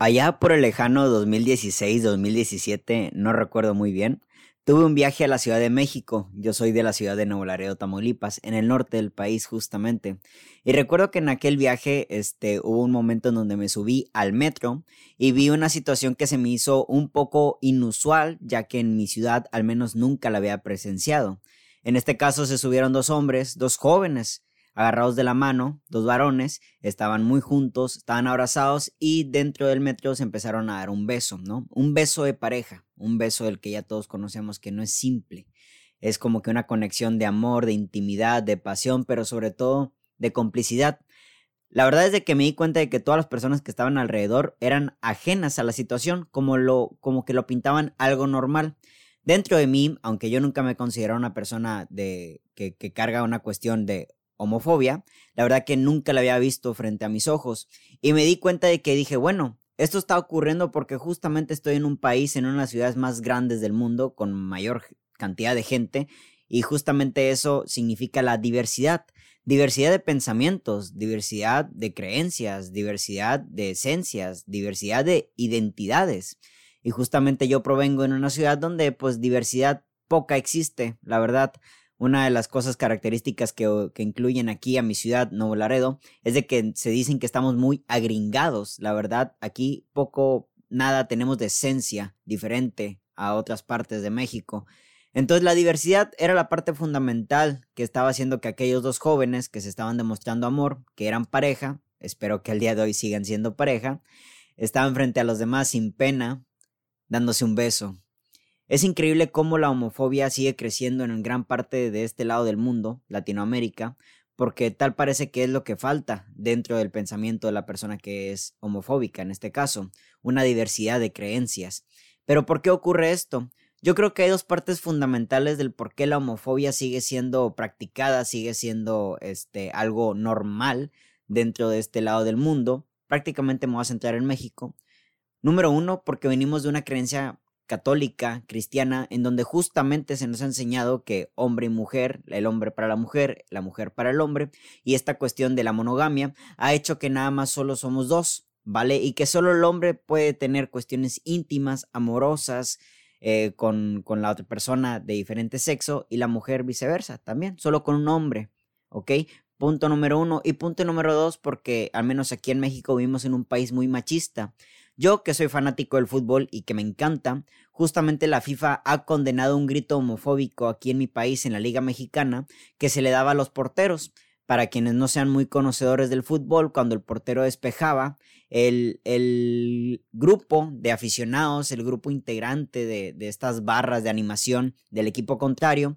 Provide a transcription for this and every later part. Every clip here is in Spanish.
Allá por el lejano 2016-2017, no recuerdo muy bien, tuve un viaje a la Ciudad de México. Yo soy de la ciudad de Nuevo Laredo, Tamaulipas, en el norte del país justamente. Y recuerdo que en aquel viaje este, hubo un momento en donde me subí al metro y vi una situación que se me hizo un poco inusual, ya que en mi ciudad al menos nunca la había presenciado. En este caso se subieron dos hombres, dos jóvenes, agarrados de la mano, dos varones, estaban muy juntos, estaban abrazados y dentro del metro se empezaron a dar un beso, ¿no? Un beso de pareja, un beso del que ya todos conocemos que no es simple, es como que una conexión de amor, de intimidad, de pasión, pero sobre todo de complicidad. La verdad es de que me di cuenta de que todas las personas que estaban alrededor eran ajenas a la situación, como lo como que lo pintaban algo normal. Dentro de mí, aunque yo nunca me considero una persona de que, que carga una cuestión de homofobia, la verdad que nunca la había visto frente a mis ojos. Y me di cuenta de que dije, bueno, esto está ocurriendo porque justamente estoy en un país, en una de las ciudades más grandes del mundo, con mayor cantidad de gente, y justamente eso significa la diversidad. Diversidad de pensamientos, diversidad de creencias, diversidad de esencias, diversidad de identidades. Y justamente yo provengo en una ciudad donde pues diversidad poca existe, la verdad. Una de las cosas características que, incluyen aquí a mi ciudad, Nuevo Laredo, es de que se dicen que estamos muy agringados. La verdad, aquí poco, nada tenemos de esencia diferente a otras partes de México. Entonces la diversidad era la parte fundamental que estaba haciendo que aquellos dos jóvenes que se estaban demostrando amor, que eran pareja, espero que al día de hoy sigan siendo pareja, estaban frente a los demás sin pena, dándose un beso, es increíble cómo la homofobia sigue creciendo en gran parte de este lado del mundo, Latinoamérica, porque tal parece que es lo que falta dentro del pensamiento de la persona que es homofóbica, en este caso, una diversidad de creencias. Pero ¿por qué ocurre esto? Yo creo que hay dos partes fundamentales del por qué la homofobia sigue siendo practicada, sigue siendo este, algo normal dentro de este lado del mundo. Prácticamente me voy a centrar en México. Número uno, porque venimos de una creencia católica, cristiana, en donde justamente se nos ha enseñado que hombre y mujer, el hombre para la mujer, la mujer para el hombre, y esta cuestión de la monogamia ha hecho que nada más solo somos dos, ¿vale? Y que solo el hombre puede tener cuestiones íntimas, amorosas, eh, con, con la otra persona de diferente sexo y la mujer viceversa también, solo con un hombre, ¿ok? Punto número uno. Y punto número dos, porque al menos aquí en México vivimos en un país muy machista. Yo, que soy fanático del fútbol y que me encanta, justamente la FIFA ha condenado un grito homofóbico aquí en mi país, en la Liga Mexicana, que se le daba a los porteros. Para quienes no sean muy conocedores del fútbol, cuando el portero despejaba, el, el grupo de aficionados, el grupo integrante de, de estas barras de animación del equipo contrario,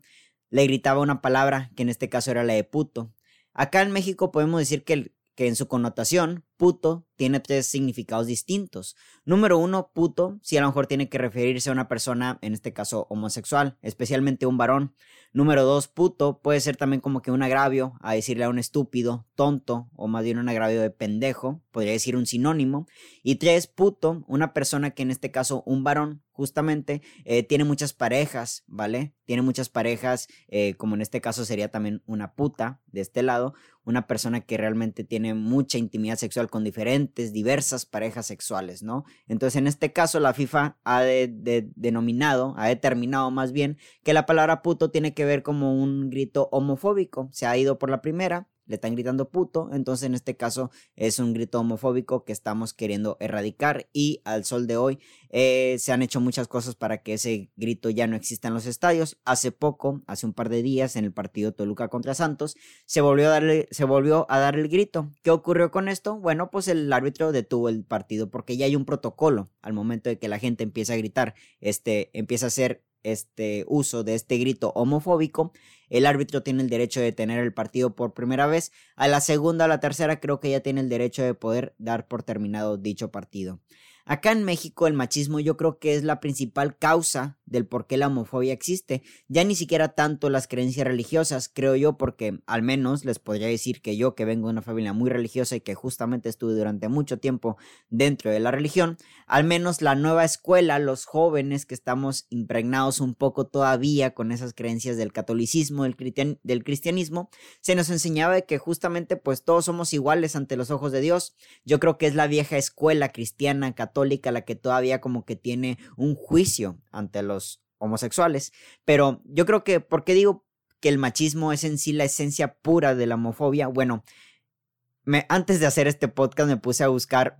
le gritaba una palabra que en este caso era la de puto. Acá en México podemos decir que que en su connotación, puto tiene tres significados distintos. Número uno, puto, si a lo mejor tiene que referirse a una persona, en este caso homosexual, especialmente un varón. Número dos, puto puede ser también como que un agravio a decirle a un estúpido, tonto, o más bien un agravio de pendejo, podría decir un sinónimo. Y tres, puto, una persona que en este caso un varón, justamente, eh, tiene muchas parejas, ¿vale? Tiene muchas parejas, eh, como en este caso sería también una puta de este lado, una persona que realmente tiene mucha intimidad sexual con diferentes, diversas parejas sexuales, ¿no? Entonces, en este caso, la FIFA ha denominado, ha determinado más bien que la palabra puto tiene que ver como un grito homofóbico. Se ha ido por la primera, le están gritando puto, entonces en este caso es un grito homofóbico que estamos queriendo erradicar y al sol de hoy eh, se han hecho muchas cosas para que ese grito ya no exista en los estadios. Hace poco, hace un par de días en el partido Toluca contra Santos, se volvió a darle, se volvió a dar el grito. ¿Qué ocurrió con esto? Bueno, pues el árbitro detuvo el partido porque ya hay un protocolo al momento de que la gente empieza a gritar, este empieza a hacer este uso de este grito homofóbico, el árbitro tiene el derecho de detener el partido por primera vez. A la segunda o la tercera creo que ya tiene el derecho de poder dar por terminado dicho partido. Acá en México el machismo yo creo que es la principal causa del por qué la homofobia existe. Ya ni siquiera tanto las creencias religiosas, creo yo, porque al menos les podría decir que yo, que vengo de una familia muy religiosa y que justamente estuve durante mucho tiempo dentro de la religión, al menos la nueva escuela, los jóvenes que estamos impregnados un poco todavía con esas creencias del catolicismo, del, del cristianismo, se nos enseñaba que justamente pues todos somos iguales ante los ojos de Dios. Yo creo que es la vieja escuela cristiana católica la que todavía como que tiene un juicio ante los homosexuales. Pero yo creo que, ¿por qué digo que el machismo es en sí la esencia pura de la homofobia? Bueno, me, antes de hacer este podcast me puse a buscar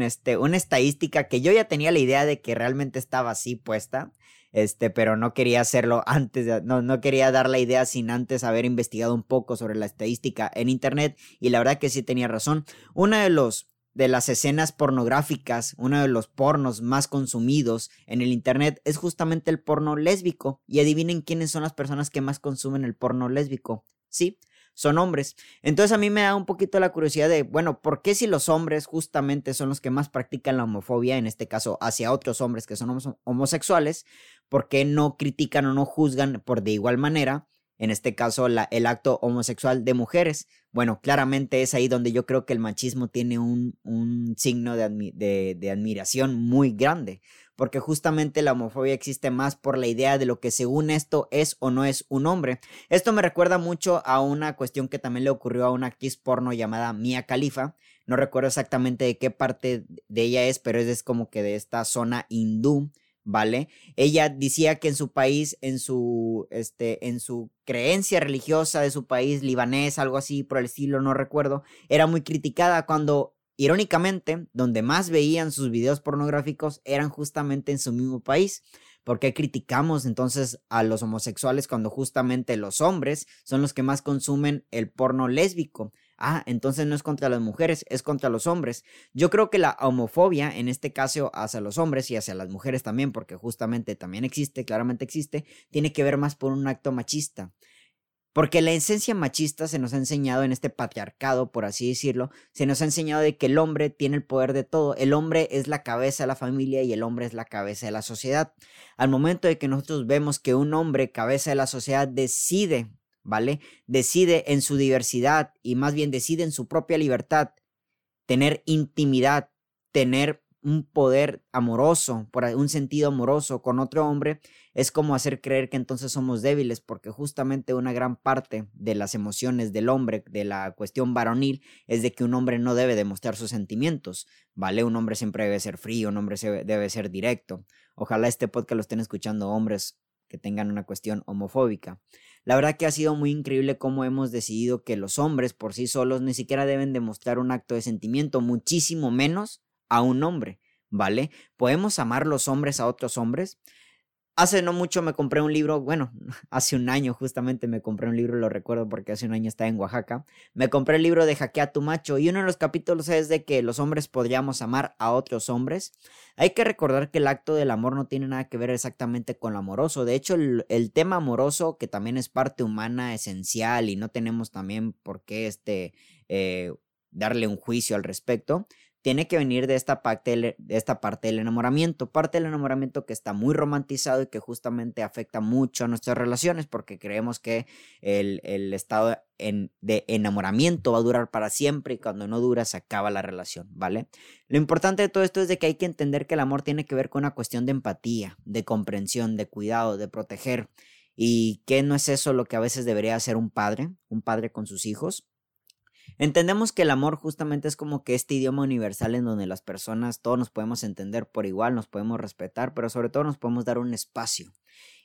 este, una estadística que yo ya tenía la idea de que realmente estaba así puesta, este, pero no quería hacerlo antes, de, no, no quería dar la idea sin antes haber investigado un poco sobre la estadística en internet y la verdad que sí tenía razón. Uno de los de las escenas pornográficas, uno de los pornos más consumidos en el Internet es justamente el porno lésbico. Y adivinen quiénes son las personas que más consumen el porno lésbico. Sí, son hombres. Entonces a mí me da un poquito la curiosidad de, bueno, ¿por qué si los hombres justamente son los que más practican la homofobia, en este caso hacia otros hombres que son homosexuales, por qué no critican o no juzgan por de igual manera en este caso el acto homosexual de mujeres. Bueno, claramente es ahí donde yo creo que el machismo tiene un, un signo de, de, admiración muy grande, porque justamente la homofobia existe más por la idea de lo que según esto es o no es un hombre. Esto me recuerda mucho a una cuestión que también le ocurrió a una actriz porno llamada Mia Khalifa. No recuerdo exactamente de qué parte de ella es, pero es como que de esta zona hindú ¿vale? Ella decía que en su país, en su, este, en su creencia religiosa de su país, libanés, algo así por el estilo, no recuerdo, era muy criticada cuando, irónicamente, donde más veían sus videos pornográficos eran justamente en su mismo país. ¿Por qué criticamos entonces a los homosexuales cuando justamente los hombres son los que más consumen el porno lésbico? Ah, entonces no es contra las mujeres, es contra los hombres. Yo creo que la homofobia, en este caso hacia los hombres y hacia las mujeres también, porque justamente también existe, claramente existe, tiene que ver más por un acto machista. Porque la esencia machista se nos ha enseñado en este patriarcado, por así decirlo, se nos ha enseñado de que el hombre tiene el poder de todo. El hombre es la cabeza de la familia y el hombre es la cabeza de la sociedad. Al momento de que nosotros vemos que un hombre, cabeza de la sociedad, decide ¿vale? Decide en su diversidad y más bien decide en su propia libertad tener intimidad, tener un poder amoroso, por un sentido amoroso con otro hombre, es como hacer creer que entonces somos débiles, porque justamente una gran parte de las emociones del hombre, de la cuestión varonil, es de que un hombre no debe demostrar sus sentimientos, ¿vale? Un hombre siempre debe ser frío, un hombre debe ser directo. Ojalá este podcast lo estén escuchando hombres que tengan una cuestión homofóbica. La verdad que ha sido muy increíble cómo hemos decidido que los hombres por sí solos ni siquiera deben demostrar un acto de sentimiento, muchísimo menos a un hombre, ¿vale? ¿Podemos amar los hombres a otros hombres? Hace no mucho me compré un libro, bueno, hace un año justamente me compré un libro, lo recuerdo porque hace un año estaba en Oaxaca. Me compré el libro de Jaquea tu macho y uno de los capítulos es de que los hombres podríamos amar a otros hombres. Hay que recordar que el acto del amor no tiene nada que ver exactamente con lo amoroso. De hecho, el, tema amoroso, que también es parte humana esencial y no tenemos también por qué este, eh, darle un juicio al respecto, tiene que venir de esta, parte del enamoramiento, parte del enamoramiento que está muy romantizado y que justamente afecta mucho a nuestras relaciones porque creemos que el, estado de enamoramiento va a durar para siempre y cuando no dura se acaba la relación, ¿vale? Lo importante de todo esto es de que hay que entender que el amor tiene que ver con una cuestión de empatía, de comprensión, de cuidado, de proteger. ¿Y qué no es eso lo que a veces debería hacer un padre, un padre con sus hijos? Entendemos que el amor justamente es como que este idioma universal en donde las personas todos nos podemos entender por igual, nos podemos respetar, pero sobre todo nos podemos dar un espacio.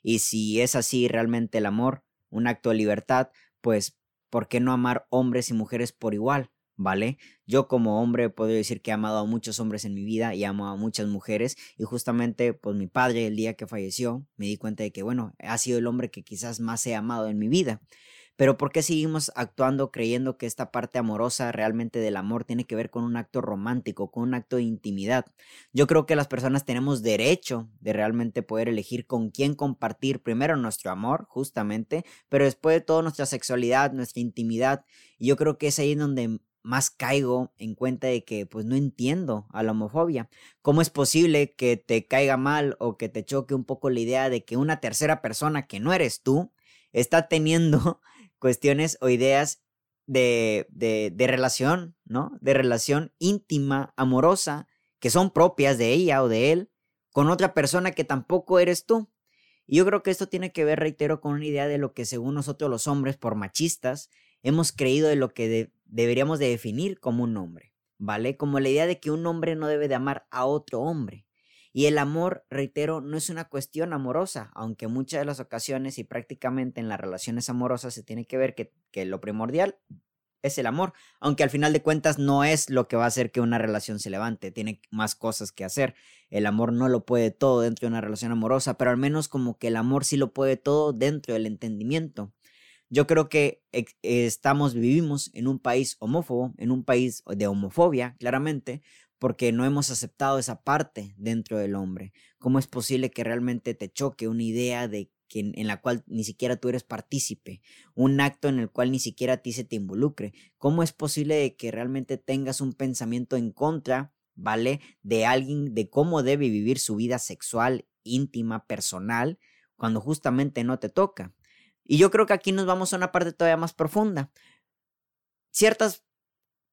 Y si es así realmente el amor, un acto de libertad, pues ¿por qué no amar hombres y mujeres por igual? ¿Vale? Yo como hombre puedo decir que he amado a muchos hombres en mi vida y amo a muchas mujeres y justamente pues mi padre el día que falleció me di cuenta de que bueno, ha sido el hombre que quizás más he amado en mi vida. Pero ¿por qué seguimos actuando creyendo que esta parte amorosa realmente del amor tiene que ver con un acto romántico, con un acto de intimidad? Yo creo que las personas tenemos derecho de realmente poder elegir con quién compartir primero nuestro amor, justamente, pero después de todo nuestra sexualidad, nuestra intimidad. Y yo creo que es ahí donde más caigo en cuenta de que pues no entiendo a la homofobia. ¿Cómo es posible que te caiga mal o que te choque un poco la idea de que una tercera persona que no eres tú está teniendo cuestiones o ideas de, de, de relación, ¿no? De relación íntima, amorosa, que son propias de ella o de él, con otra persona que tampoco eres tú. Y yo creo que esto tiene que ver, reitero, con una idea de lo que según nosotros los hombres, por machistas, hemos creído de lo que deberíamos de definir como un hombre, ¿vale? Como la idea de que un hombre no debe de amar a otro hombre. Y el amor, reitero, no es una cuestión amorosa, aunque muchas de las ocasiones y prácticamente en las relaciones amorosas se tiene que ver que, que lo primordial es el amor, aunque al final de cuentas no es lo que va a hacer que una relación se levante, tiene más cosas que hacer. El amor no lo puede todo dentro de una relación amorosa, pero al menos como que el amor sí lo puede todo dentro del entendimiento. Yo creo que estamos, vivimos en un país homófobo, en un país de homofobia, claramente, porque no hemos aceptado esa parte dentro del hombre. ¿Cómo es posible que realmente te choque una idea de en, la cual ni siquiera tú eres partícipe, un acto en el cual ni siquiera a ti se te involucre. ¿Cómo es posible que realmente tengas un pensamiento en contra, ¿vale? De alguien, de cómo debe vivir su vida sexual, íntima, personal, cuando justamente no te toca? Y yo creo que aquí nos vamos a una parte todavía más profunda. Ciertas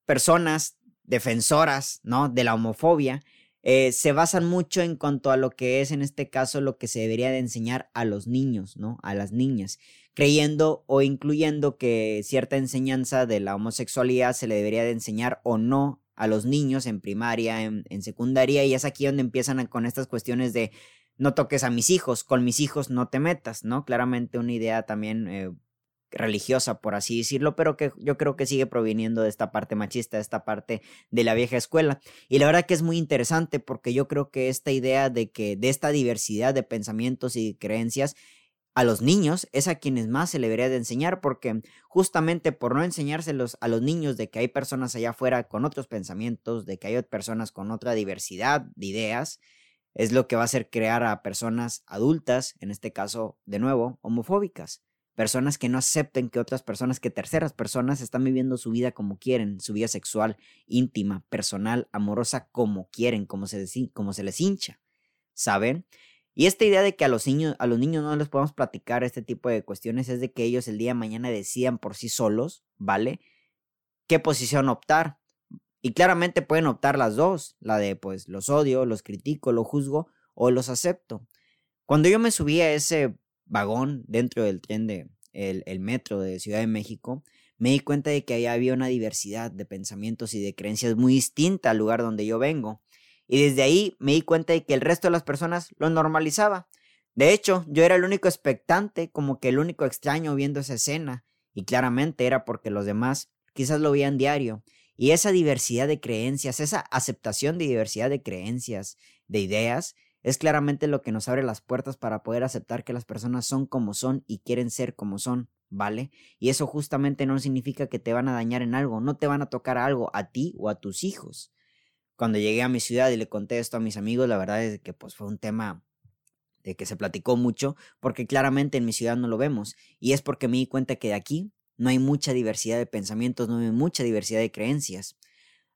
personas defensoras, ¿no? De la homofobia, eh, se basan mucho en cuanto a lo que es en este caso lo que se debería de enseñar a los niños, ¿no? A las niñas, creyendo o incluyendo que cierta enseñanza de la homosexualidad se le debería de enseñar o no a los niños en primaria, en, secundaria, y es aquí donde empiezan con estas cuestiones de no toques a mis hijos, con mis hijos no te metas, ¿no? Claramente una idea también eh, religiosa, por así decirlo, pero que yo creo que sigue proviniendo de esta parte machista, de esta parte de la vieja escuela. Y la verdad que es muy interesante porque yo creo que esta idea de que de esta diversidad de pensamientos y creencias a los niños es a quienes más se le debería de enseñar porque justamente por no enseñárselos a los niños de que hay personas allá afuera con otros pensamientos, de que hay personas con otra diversidad de ideas, es lo que va a hacer crear a personas adultas, en este caso, de nuevo, homofóbicas personas que no acepten que otras personas, que terceras personas están viviendo su vida como quieren, su vida sexual, íntima, personal, amorosa, como quieren, como se, les hincha, ¿saben? Y esta idea de que a los niños, a los niños no les podemos platicar este tipo de cuestiones es de que ellos el día de mañana decidan por sí solos, ¿vale? ¿Qué posición optar? Y claramente pueden optar las dos, la de pues los odio, los critico, los juzgo o los acepto. Cuando yo me subí a ese vagón dentro del tren de el, metro de Ciudad de México, me di cuenta de que ahí había una diversidad de pensamientos y de creencias muy distinta al lugar donde yo vengo. Y desde ahí me di cuenta de que el resto de las personas lo normalizaba. De hecho, yo era el único expectante, como que el único extraño viendo esa escena, y claramente era porque los demás quizás lo veían diario. Y esa diversidad de creencias, esa aceptación de diversidad de creencias, de ideas, es claramente lo que nos abre las puertas para poder aceptar que las personas son como son y quieren ser como son, ¿vale? Y eso justamente no significa que te van a dañar en algo, no te van a tocar algo a ti o a tus hijos. Cuando llegué a mi ciudad y le conté esto a mis amigos, la verdad es que pues fue un tema de que se platicó mucho, porque claramente en mi ciudad no lo vemos, y es porque me di cuenta que de aquí no hay mucha diversidad de pensamientos, no hay mucha diversidad de creencias.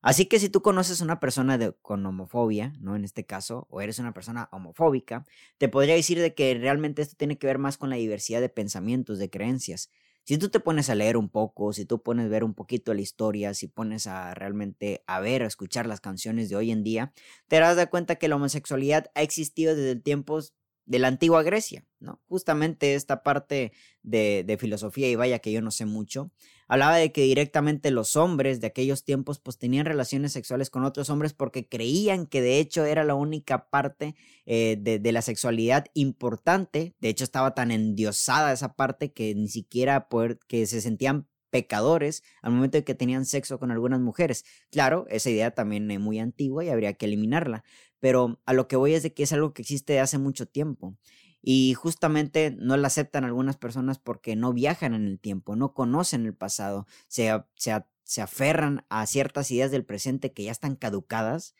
Así que si tú conoces a una persona con homofobia, ¿no? En este caso, o eres una persona homofóbica, te podría decir de que realmente esto tiene que ver más con la diversidad de pensamientos, de creencias. Si tú te pones a leer un poco, si tú pones a ver un poquito la historia, si pones a realmente a ver, a escuchar las canciones de hoy en día, te darás de cuenta que la homosexualidad ha existido desde tiempos de la antigua Grecia, ¿no? Justamente esta parte de, filosofía, y vaya que yo no sé mucho, hablaba de que directamente los hombres de aquellos tiempos pues tenían relaciones sexuales con otros hombres porque creían que de hecho era la única parte eh, de, la sexualidad importante, de hecho estaba tan endiosada esa parte que ni siquiera que se sentían pecadores al momento de que tenían sexo con algunas mujeres. Claro, esa idea también es muy antigua y habría que eliminarla, pero a lo que voy es de que es algo que existe de hace mucho tiempo. Y justamente no la aceptan algunas personas porque no viajan en el tiempo, no conocen el pasado, se, se, se aferran a ciertas ideas del presente que ya están caducadas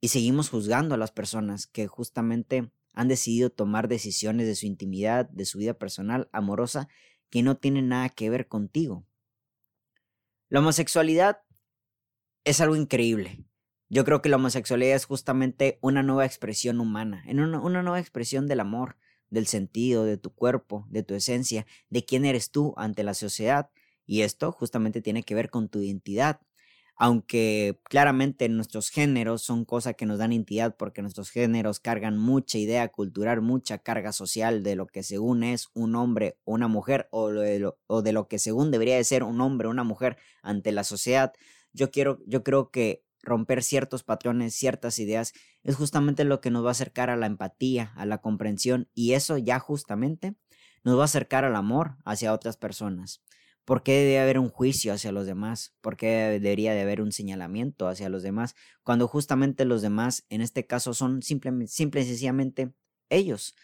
y seguimos juzgando a las personas que justamente han decidido tomar decisiones de su intimidad, de su vida personal, amorosa, que no tienen nada que ver contigo. La homosexualidad es algo increíble. Yo creo que la homosexualidad es justamente una nueva expresión humana, una, una nueva expresión del amor, del sentido, de tu cuerpo, de tu esencia, de quién eres tú ante la sociedad. Y esto justamente tiene que ver con tu identidad. Aunque claramente nuestros géneros son cosas que nos dan identidad porque nuestros géneros cargan mucha idea cultural, mucha carga social de lo que según es un hombre o una mujer o de lo, o de lo que según debería de ser un hombre o una mujer ante la sociedad. Yo quiero, yo creo que romper ciertos patrones, ciertas ideas, es justamente lo que nos va a acercar a la empatía, a la comprensión, y eso ya justamente nos va a acercar al amor hacia otras personas. ¿Por qué debe haber un juicio hacia los demás? ¿Por qué debería de haber un señalamiento hacia los demás? Cuando justamente los demás, en este caso, son simple, simple y sencillamente ellos.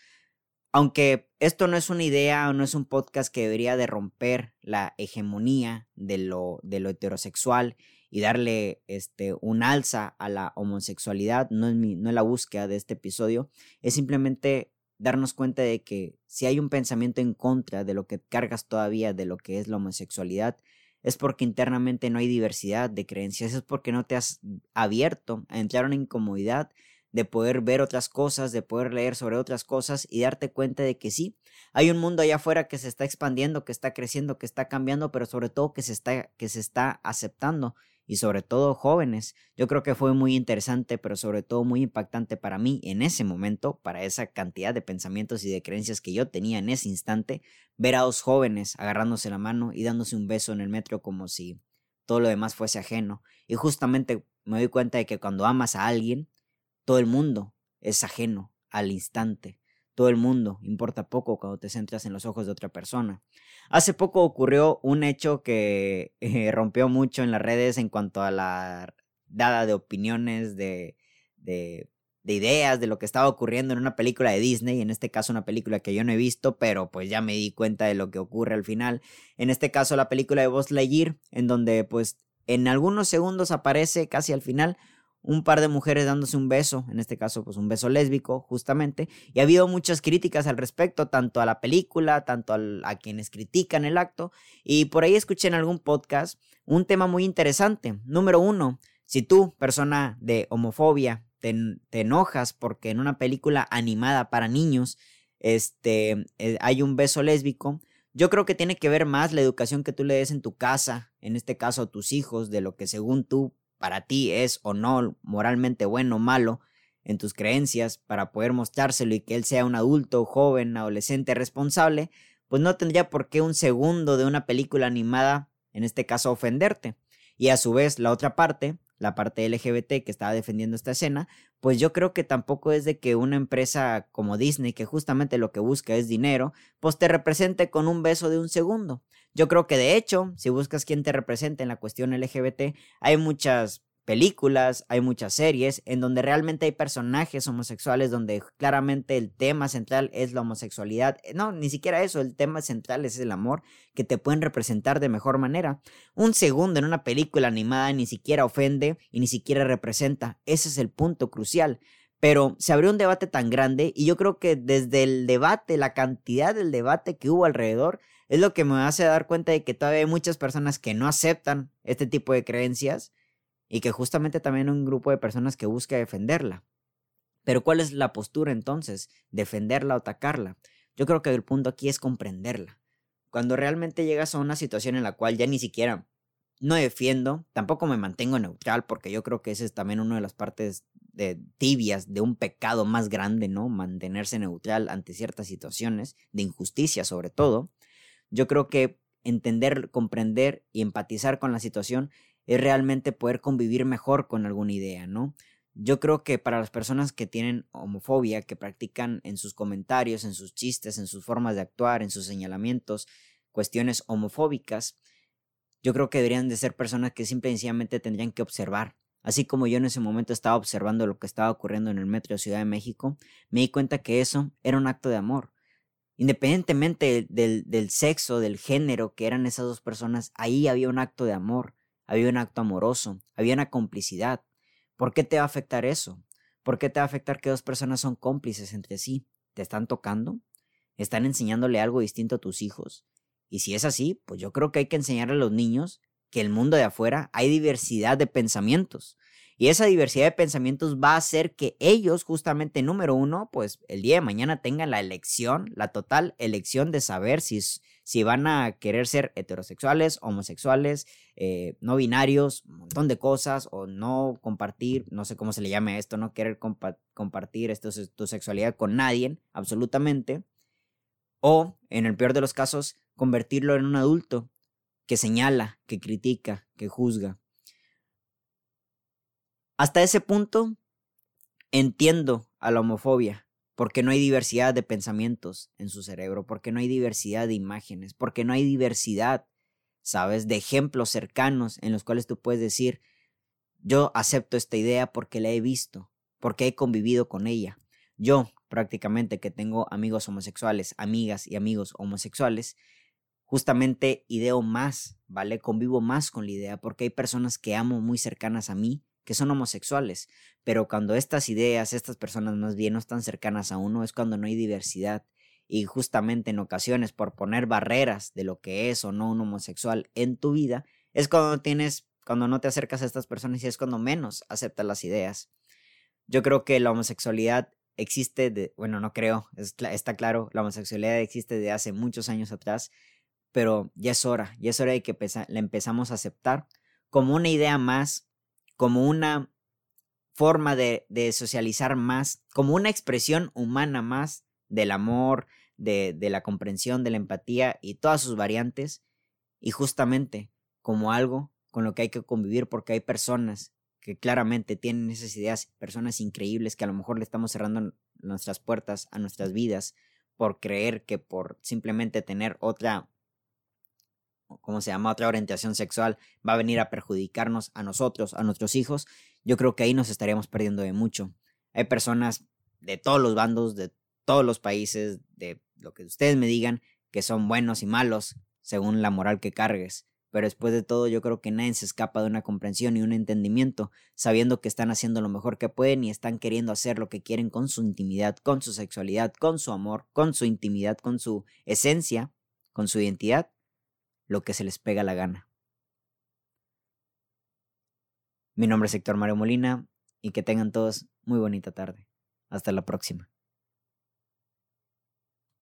Aunque esto no es una idea o no es un podcast que debería de romper la hegemonía de lo, de lo heterosexual y darle este, un alza a la homosexualidad, no es, mi, no es la búsqueda de este episodio, es simplemente darnos cuenta de que si hay un pensamiento en contra de lo que cargas todavía de lo que es la homosexualidad, es porque internamente no hay diversidad de creencias, es porque no te has abierto a entrar en una incomodidad de poder ver otras cosas, de poder leer sobre otras cosas y darte cuenta de que sí, hay un mundo allá afuera que se está expandiendo, que está creciendo, que está cambiando, pero sobre todo que se está, que se está aceptando y sobre todo jóvenes. Yo creo que fue muy interesante, pero sobre todo muy impactante para mí en ese momento, para esa cantidad de pensamientos y de creencias que yo tenía en ese instante, ver a dos jóvenes agarrándose la mano y dándose un beso en el metro como si todo lo demás fuese ajeno. Y justamente me doy cuenta de que cuando amas a alguien, todo el mundo es ajeno al instante. Todo el mundo importa poco cuando te centras en los ojos de otra persona. Hace poco ocurrió un hecho que eh, rompió mucho en las redes en cuanto a la dada de opiniones, de, de, de, ideas, de lo que estaba ocurriendo en una película de Disney, en este caso una película que yo no he visto, pero pues ya me di cuenta de lo que ocurre al final. En este caso la película de Buzz Lightyear, en donde pues en algunos segundos aparece casi al final un par de mujeres dándose un beso, en este caso pues un beso lésbico justamente, y ha habido muchas críticas al respecto, tanto a la película, tanto a quienes critican el acto, y por ahí escuché en algún podcast un tema muy interesante. Número uno, si tú, persona de homofobia, te, enojas porque en una película animada para niños este, eh, hay un beso lésbico, yo creo que tiene que ver más la educación que tú le des en tu casa, en este caso a tus hijos, de lo que según tú para ti es o no moralmente bueno o malo en tus creencias para poder mostrárselo y que él sea un adulto, joven, adolescente, responsable, pues no tendría por qué un segundo de una película animada, en este caso, ofenderte. Y a su vez, la otra parte, la parte LGBT que estaba defendiendo esta escena, pues yo creo que tampoco es de que una empresa como Disney, que justamente lo que busca es dinero, pues te represente con un beso de un segundo. Yo creo que de hecho, si buscas quién te represente en la cuestión LGBT, hay muchas películas, hay muchas series en donde realmente hay personajes homosexuales donde claramente el tema central es la homosexualidad. Eh, no, ni siquiera eso, el tema central es el amor que te pueden representar de mejor manera. Un segundo en una película animada ni siquiera ofende y ni siquiera representa. Ese es el punto crucial. Pero se abrió un debate tan grande y yo creo que desde el debate, la cantidad del debate que hubo alrededor, es lo que me hace dar cuenta de que todavía hay muchas personas que no aceptan este tipo de creencias y que justamente también hay un grupo de personas que busca defenderla. Pero ¿cuál es la postura entonces? ¿Defenderla o atacarla? Yo creo que el punto aquí es comprenderla. Cuando realmente llegas a una situación en la cual ya ni siquiera no defiendo, tampoco me mantengo neutral, porque yo creo que esa es también una de las partes de tibias de un pecado más grande, ¿no? Mantenerse neutral ante ciertas situaciones, de injusticia sobre todo. Yo creo que entender, comprender y empatizar con la situación es realmente poder convivir mejor con alguna idea, ¿no? Yo creo que para las personas que tienen homofobia, que practican en sus comentarios, en sus chistes, en sus formas de actuar, en sus señalamientos, cuestiones homofóbicas, yo creo que deberían de ser personas que simple y sencillamente tendrían que observar. Así como yo en ese momento estaba observando lo que estaba ocurriendo en el metro de Ciudad de México, me di cuenta que eso era un acto de amor. Independientemente del, del, sexo, del género que eran esas dos personas, ahí había un acto de amor, había un acto amoroso, había una complicidad. ¿Por qué te va a afectar eso? ¿Por qué te va a afectar que dos personas son cómplices entre sí? ¿Te están tocando? ¿Están enseñándole algo distinto a tus hijos? Y si es así, pues yo creo que hay que enseñarle a los niños que el mundo de afuera hay diversidad de pensamientos. Y esa diversidad de pensamientos va a hacer que ellos, justamente, número uno, pues el día de mañana tengan la elección, la total elección de saber si, si van a querer ser heterosexuales, homosexuales, eh, no binarios, un montón de cosas, o no compartir, no sé cómo se le llame esto, no querer compartir esto, tu sexualidad con nadie, absolutamente. O, en el peor de los casos, convertirlo en un adulto que señala, que critica, que juzga. Hasta ese punto entiendo a la homofobia, porque no hay diversidad de pensamientos en su cerebro, porque no hay diversidad de imágenes, porque no hay diversidad, ¿sabes?, de ejemplos cercanos en los cuales tú puedes decir, yo acepto esta idea porque la he visto, porque he convivido con ella. Yo, prácticamente que tengo amigos homosexuales, amigas y amigos homosexuales, justamente ideo más, ¿vale? Convivo más con la idea porque hay personas que amo muy cercanas a mí que son homosexuales, pero cuando estas ideas, estas personas más bien no están cercanas a uno, es cuando no hay diversidad. Y justamente en ocasiones, por poner barreras de lo que es o no un homosexual en tu vida, es cuando tienes, cuando no te acercas a estas personas y es cuando menos aceptas las ideas. Yo creo que la homosexualidad existe de, bueno, no creo, está claro, la homosexualidad existe de hace muchos años atrás, pero ya es hora, ya es hora de que la empezamos a aceptar como una idea más como una forma de, socializar más, como una expresión humana más del amor, de, la comprensión, de la empatía y todas sus variantes, y justamente como algo con lo que hay que convivir porque hay personas que claramente tienen esas ideas, personas increíbles que a lo mejor le estamos cerrando nuestras puertas a nuestras vidas por creer que por simplemente tener otra ¿cómo se llama? Otra orientación sexual va a venir a perjudicarnos a nosotros, a nuestros hijos, yo creo que ahí nos estaríamos perdiendo de mucho. Hay personas de todos los bandos, de todos los países, de lo que ustedes me digan, que son buenos y malos, según la moral que cargues. Pero después de todo, yo creo que nadie se escapa de una comprensión y un entendimiento, sabiendo que están haciendo lo mejor que pueden y están queriendo hacer lo que quieren con su intimidad, con su sexualidad, con su amor, con su intimidad, con su esencia, con su identidad lo que se les pega la gana. Mi nombre es Héctor Mario Molina y que tengan todos muy bonita tarde. Hasta la próxima.